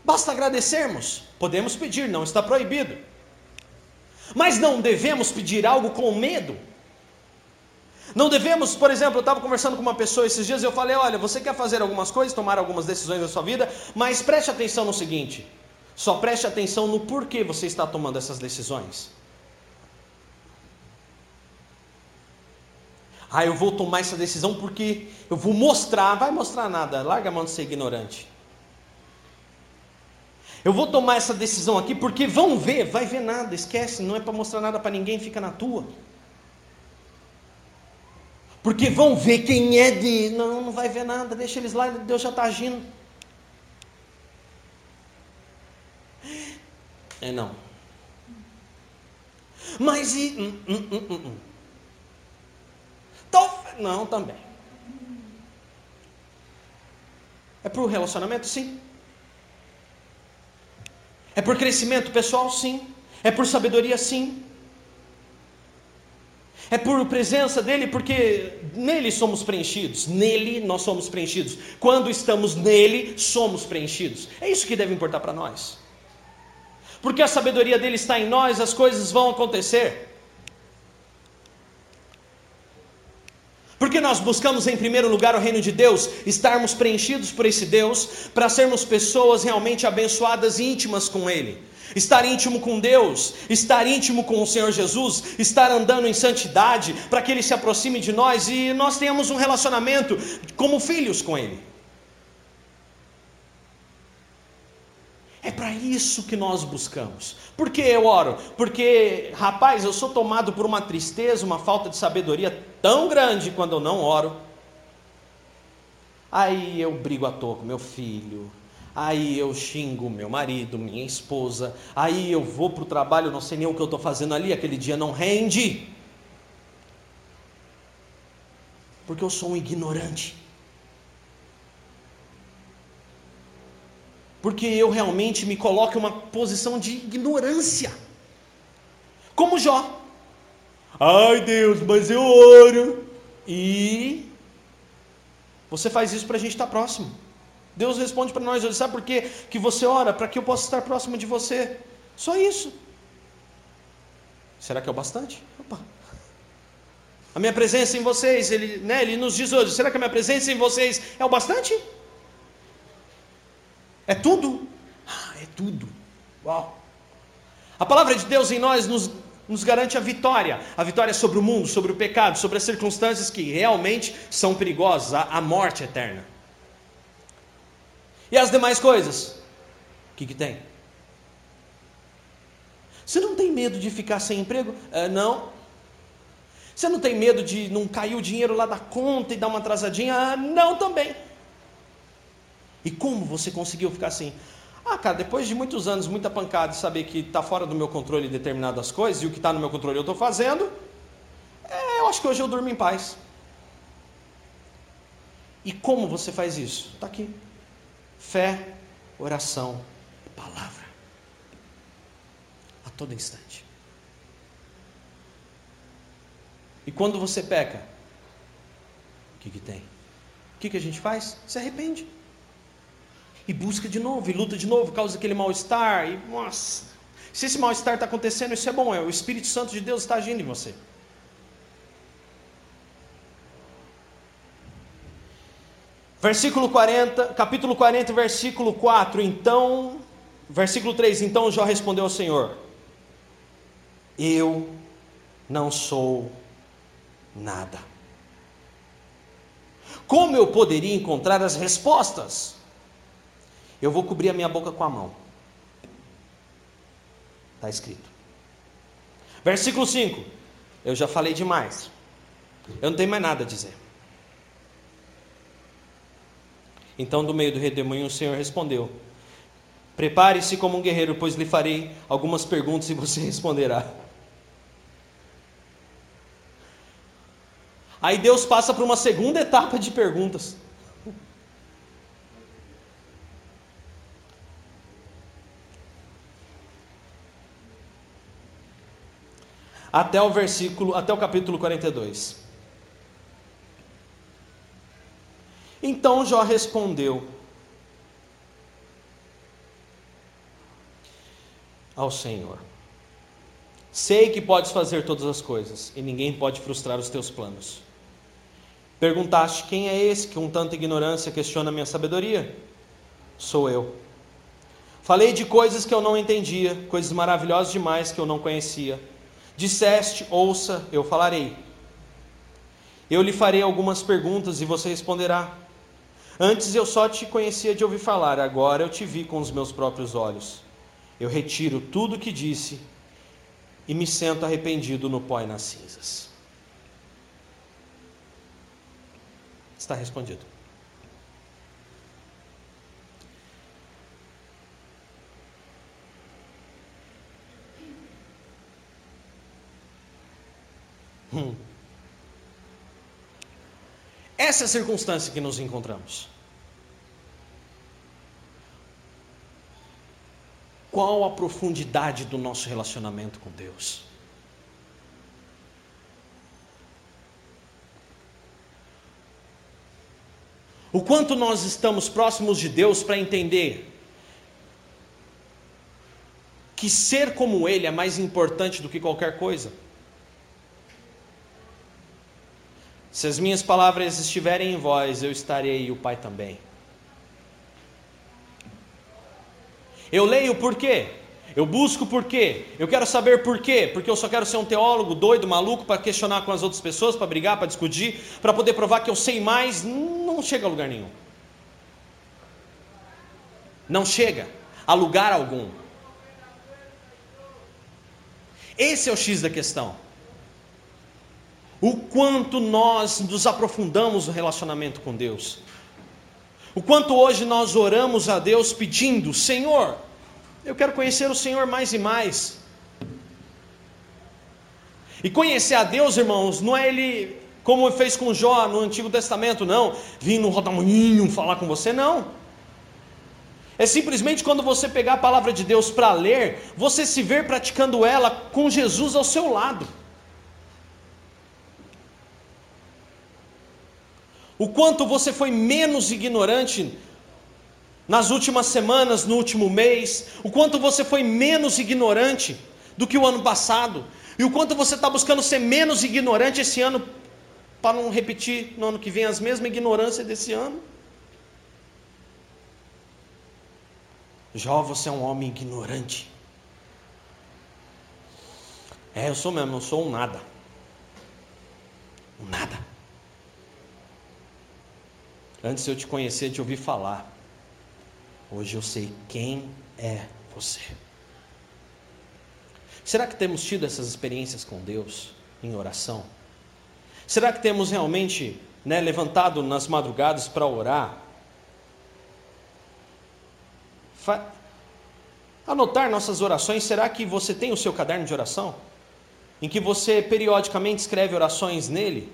Basta agradecermos. Podemos pedir, não está proibido. Mas não devemos pedir algo com medo. Não devemos, por exemplo, eu estava conversando com uma pessoa esses dias e eu falei: olha, você quer fazer algumas coisas, tomar algumas decisões na sua vida, mas preste atenção no seguinte: só preste atenção no porquê você está tomando essas decisões. Ah, eu vou tomar essa decisão porque eu vou mostrar, vai mostrar nada, larga a mão de ser ignorante. Eu vou tomar essa decisão aqui porque vão ver, vai ver nada, esquece, não é para mostrar nada para ninguém, fica na tua. Porque vão ver quem é de. Não, não vai ver nada, deixa eles lá, Deus já está agindo. É não. Mas e. Hum, hum, hum, hum. hum. Não, também. É para o relacionamento? Sim. É por crescimento pessoal? Sim. É por sabedoria? Sim. É por presença dele, porque nele somos preenchidos. Nele nós somos preenchidos. Quando estamos nele, somos preenchidos. É isso que deve importar para nós. Porque a sabedoria dele está em nós, as coisas vão acontecer. Porque nós buscamos em primeiro lugar o reino de Deus, estarmos preenchidos por esse Deus, para sermos pessoas realmente abençoadas e íntimas com Ele. Estar íntimo com Deus, estar íntimo com o Senhor Jesus, estar andando em santidade, para que Ele se aproxime de nós e nós tenhamos um relacionamento como filhos com Ele. É para isso que nós buscamos. Por que eu oro? Porque, rapaz, eu sou tomado por uma tristeza, uma falta de sabedoria tão grande quando eu não oro. Aí eu brigo à toa com meu filho. Aí eu xingo meu marido, minha esposa. Aí eu vou para o trabalho, não sei nem o que eu estou fazendo ali. Aquele dia não rende. Porque eu sou um ignorante. porque eu realmente me coloco em uma posição de ignorância. Como Jó. Ai Deus, mas eu oro. E você faz isso para a gente estar próximo. Deus responde para nós, sabe por quê? que você ora? Para que eu possa estar próximo de você. Só isso. Será que é o bastante? Opa. A minha presença em vocês, ele, né, ele nos diz hoje, será que a minha presença em vocês é o bastante? É tudo? Ah, é tudo. Uau! A palavra de Deus em nós nos, nos garante a vitória. A vitória sobre o mundo, sobre o pecado, sobre as circunstâncias que realmente são perigosas, a, a morte eterna. E as demais coisas? O que, que tem? Você não tem medo de ficar sem emprego? É, não. Você não tem medo de não cair o dinheiro lá da conta e dar uma atrasadinha? Ah, não também. E como você conseguiu ficar assim? Ah, cara, depois de muitos anos, muita pancada, de saber que está fora do meu controle determinadas coisas e o que está no meu controle eu estou fazendo, é, eu acho que hoje eu durmo em paz. E como você faz isso? Está aqui: fé, oração e palavra. A todo instante. E quando você peca, o que, que tem? O que, que a gente faz? Se arrepende e busca de novo, e luta de novo, causa aquele mal-estar, e nossa, se esse mal-estar está acontecendo, isso é bom, é o Espírito Santo de Deus está agindo em você. Versículo 40, capítulo 40, versículo 4. Então, versículo 3: Então Jó respondeu ao Senhor: Eu não sou nada. Como eu poderia encontrar as respostas? Eu vou cobrir a minha boca com a mão. Está escrito. Versículo 5. Eu já falei demais. Eu não tenho mais nada a dizer. Então, do meio do redemoinho, o Senhor respondeu: Prepare-se como um guerreiro, pois lhe farei algumas perguntas e você responderá. Aí Deus passa para uma segunda etapa de perguntas. Até o versículo, até o capítulo 42. Então Jó respondeu ao Senhor: Sei que podes fazer todas as coisas e ninguém pode frustrar os teus planos. Perguntaste: Quem é esse que com tanta ignorância questiona a minha sabedoria? Sou eu. Falei de coisas que eu não entendia, coisas maravilhosas demais que eu não conhecia Disseste, ouça, eu falarei. Eu lhe farei algumas perguntas e você responderá. Antes eu só te conhecia de ouvir falar, agora eu te vi com os meus próprios olhos. Eu retiro tudo o que disse e me sento arrependido no pó e nas cinzas. Está respondido. Hum. Essa é a circunstância que nos encontramos. Qual a profundidade do nosso relacionamento com Deus? O quanto nós estamos próximos de Deus para entender que ser como Ele é mais importante do que qualquer coisa. Se as minhas palavras estiverem em vós, eu estarei e o Pai também. Eu leio por quê? Eu busco por quê? Eu quero saber por quê? Porque eu só quero ser um teólogo doido, maluco, para questionar com as outras pessoas, para brigar, para discutir, para poder provar que eu sei mais. Não chega a lugar nenhum. Não chega a lugar algum. Esse é o X da questão. O quanto nós nos aprofundamos no relacionamento com Deus. O quanto hoje nós oramos a Deus pedindo: Senhor, eu quero conhecer o Senhor mais e mais. E conhecer a Deus, irmãos, não é Ele como fez com Jó no Antigo Testamento, não. Vim no rodamoinho falar com você, não. É simplesmente quando você pegar a palavra de Deus para ler, você se ver praticando ela com Jesus ao seu lado. O quanto você foi menos ignorante nas últimas semanas, no último mês, o quanto você foi menos ignorante do que o ano passado, e o quanto você está buscando ser menos ignorante esse ano, para não repetir no ano que vem as mesmas ignorâncias desse ano. Jó, você é um homem ignorante. É, eu sou mesmo, eu sou um nada. Um nada. Antes eu te conhecer, de ouvir falar. Hoje eu sei quem é você. Será que temos tido essas experiências com Deus em oração? Será que temos realmente né, levantado nas madrugadas para orar? Anotar nossas orações, será que você tem o seu caderno de oração? Em que você periodicamente escreve orações nele?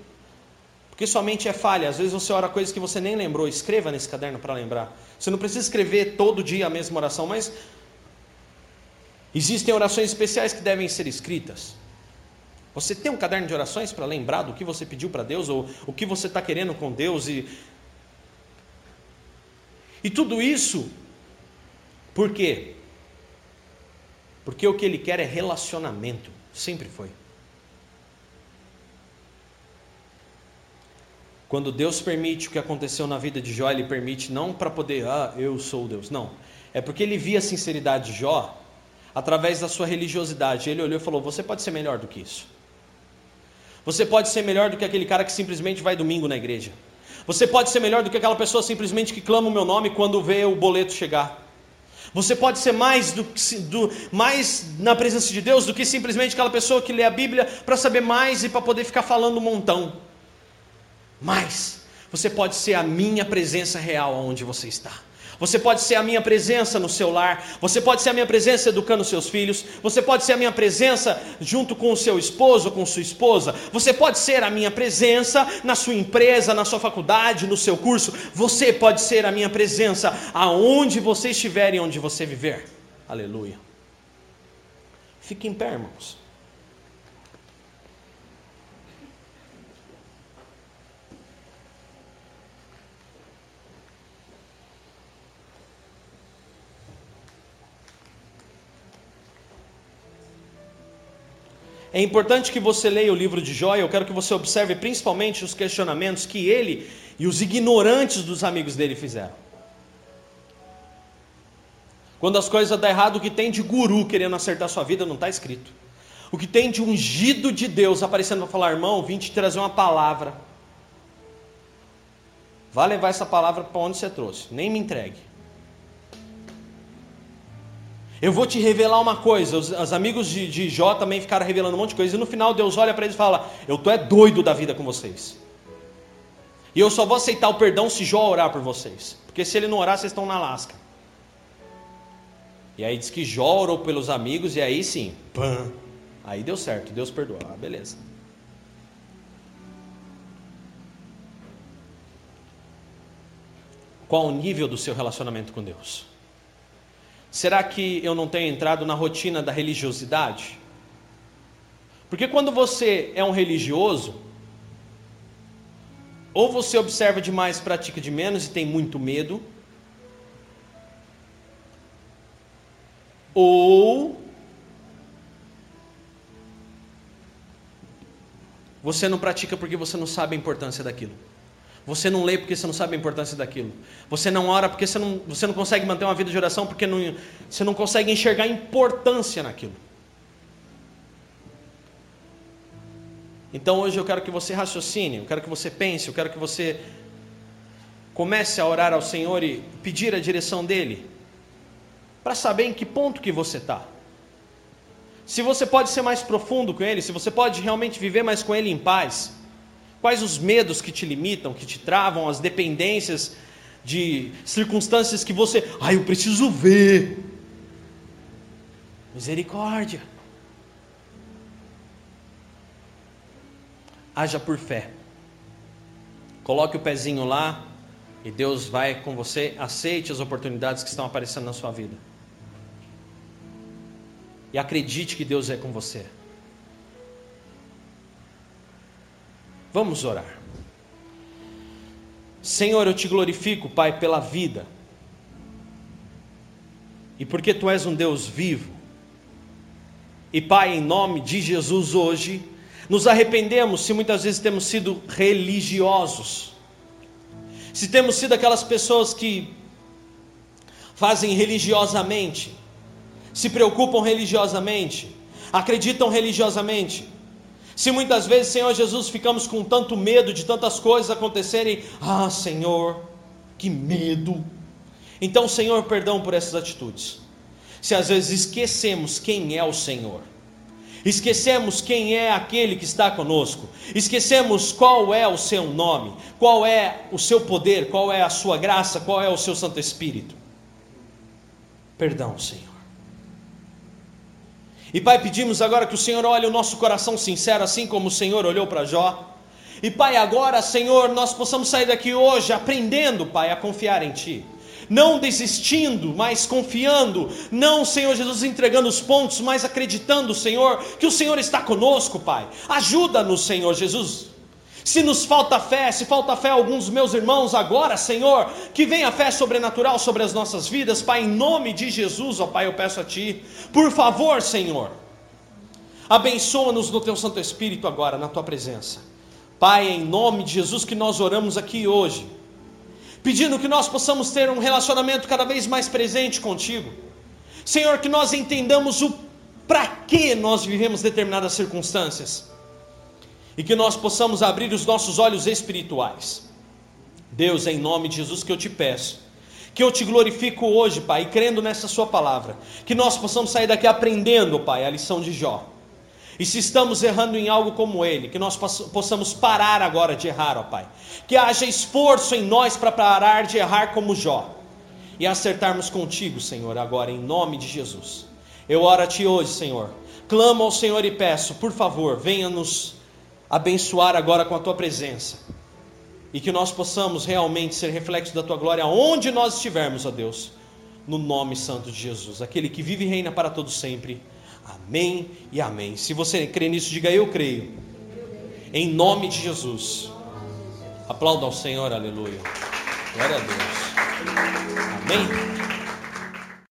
Porque sua mente é falha, às vezes você ora coisas que você nem lembrou. Escreva nesse caderno para lembrar. Você não precisa escrever todo dia a mesma oração, mas existem orações especiais que devem ser escritas. Você tem um caderno de orações para lembrar do que você pediu para Deus ou o que você está querendo com Deus e e tudo isso por quê? Porque o que ele quer é relacionamento, sempre foi. Quando Deus permite o que aconteceu na vida de Jó, ele permite não para poder, ah, eu sou Deus, não. É porque ele via a sinceridade de Jó através da sua religiosidade. Ele olhou e falou: Você pode ser melhor do que isso. Você pode ser melhor do que aquele cara que simplesmente vai domingo na igreja. Você pode ser melhor do que aquela pessoa simplesmente que clama o meu nome quando vê o boleto chegar. Você pode ser mais, do, do, mais na presença de Deus do que simplesmente aquela pessoa que lê a Bíblia para saber mais e para poder ficar falando um montão. Mas você pode ser a minha presença real onde você está. Você pode ser a minha presença no seu lar, você pode ser a minha presença educando seus filhos, você pode ser a minha presença junto com o seu esposo ou com sua esposa, você pode ser a minha presença na sua empresa, na sua faculdade, no seu curso, você pode ser a minha presença aonde você estiver e onde você viver. Aleluia. Fique em pé, irmãos. É importante que você leia o livro de Jó, eu quero que você observe principalmente os questionamentos que ele e os ignorantes dos amigos dele fizeram. Quando as coisas dão errado, o que tem de guru querendo acertar sua vida não está escrito. O que tem de ungido de Deus aparecendo para falar, irmão, vim te trazer uma palavra. Vá levar essa palavra para onde você trouxe, nem me entregue. Eu vou te revelar uma coisa. Os, os amigos de, de, Jó também ficaram revelando um monte de coisa. E no final Deus olha para eles e fala: Eu tô é doido da vida com vocês. E eu só vou aceitar o perdão se Jó orar por vocês. Porque se ele não orar, vocês estão na lasca. E aí diz que Jó orou pelos amigos, e aí sim, pã. Aí deu certo, Deus perdoou. Ah, beleza. Qual o nível do seu relacionamento com Deus? Será que eu não tenho entrado na rotina da religiosidade? Porque quando você é um religioso, ou você observa demais, pratica de menos e tem muito medo, ou Você não pratica porque você não sabe a importância daquilo. Você não lê porque você não sabe a importância daquilo. Você não ora porque você não, você não consegue manter uma vida de oração porque não, você não consegue enxergar importância naquilo. Então hoje eu quero que você raciocine, eu quero que você pense, eu quero que você comece a orar ao Senhor e pedir a direção dele, para saber em que ponto que você está. Se você pode ser mais profundo com ele, se você pode realmente viver mais com ele em paz. Quais os medos que te limitam, que te travam, as dependências de circunstâncias que você, ah, eu preciso ver. Misericórdia. Haja por fé. Coloque o pezinho lá e Deus vai com você. Aceite as oportunidades que estão aparecendo na sua vida. E acredite que Deus é com você. Vamos orar. Senhor, eu te glorifico, Pai, pela vida. E porque tu és um Deus vivo. E Pai, em nome de Jesus hoje, nos arrependemos se muitas vezes temos sido religiosos. Se temos sido aquelas pessoas que fazem religiosamente, se preocupam religiosamente, acreditam religiosamente. Se muitas vezes, Senhor Jesus, ficamos com tanto medo de tantas coisas acontecerem, ah, Senhor, que medo. Então, Senhor, perdão por essas atitudes. Se às vezes esquecemos quem é o Senhor, esquecemos quem é aquele que está conosco, esquecemos qual é o seu nome, qual é o seu poder, qual é a sua graça, qual é o seu Santo Espírito. Perdão, Senhor. E Pai, pedimos agora que o Senhor olhe o nosso coração sincero, assim como o Senhor olhou para Jó. E Pai, agora, Senhor, nós possamos sair daqui hoje aprendendo, Pai, a confiar em Ti. Não desistindo, mas confiando. Não, Senhor Jesus, entregando os pontos, mas acreditando, Senhor, que o Senhor está conosco, Pai. Ajuda-nos, Senhor Jesus. Se nos falta fé, se falta fé a alguns meus irmãos agora, Senhor, que venha fé sobrenatural sobre as nossas vidas, Pai, em nome de Jesus, ó Pai, eu peço a Ti, por favor, Senhor, abençoa-nos no Teu Santo Espírito agora, na Tua presença. Pai, em nome de Jesus, que nós oramos aqui hoje, pedindo que nós possamos ter um relacionamento cada vez mais presente contigo. Senhor, que nós entendamos o para que nós vivemos determinadas circunstâncias e que nós possamos abrir os nossos olhos espirituais. Deus, em nome de Jesus, que eu te peço, que eu te glorifico hoje, Pai, crendo nessa Sua palavra, que nós possamos sair daqui aprendendo, Pai, a lição de Jó. E se estamos errando em algo como ele, que nós possamos parar agora de errar, ó Pai. Que haja esforço em nós para parar de errar como Jó e acertarmos contigo, Senhor, agora, em nome de Jesus. Eu oro a Ti hoje, Senhor. Clamo ao Senhor e peço, por favor, venha nos abençoar agora com a tua presença. E que nós possamos realmente ser reflexo da tua glória onde nós estivermos, ó Deus, no nome santo de Jesus, aquele que vive e reina para todo sempre. Amém e amém. Se você crê nisso, diga eu creio. Em nome de Jesus. Aplauda ao Senhor, aleluia. Glória a Deus. Amém.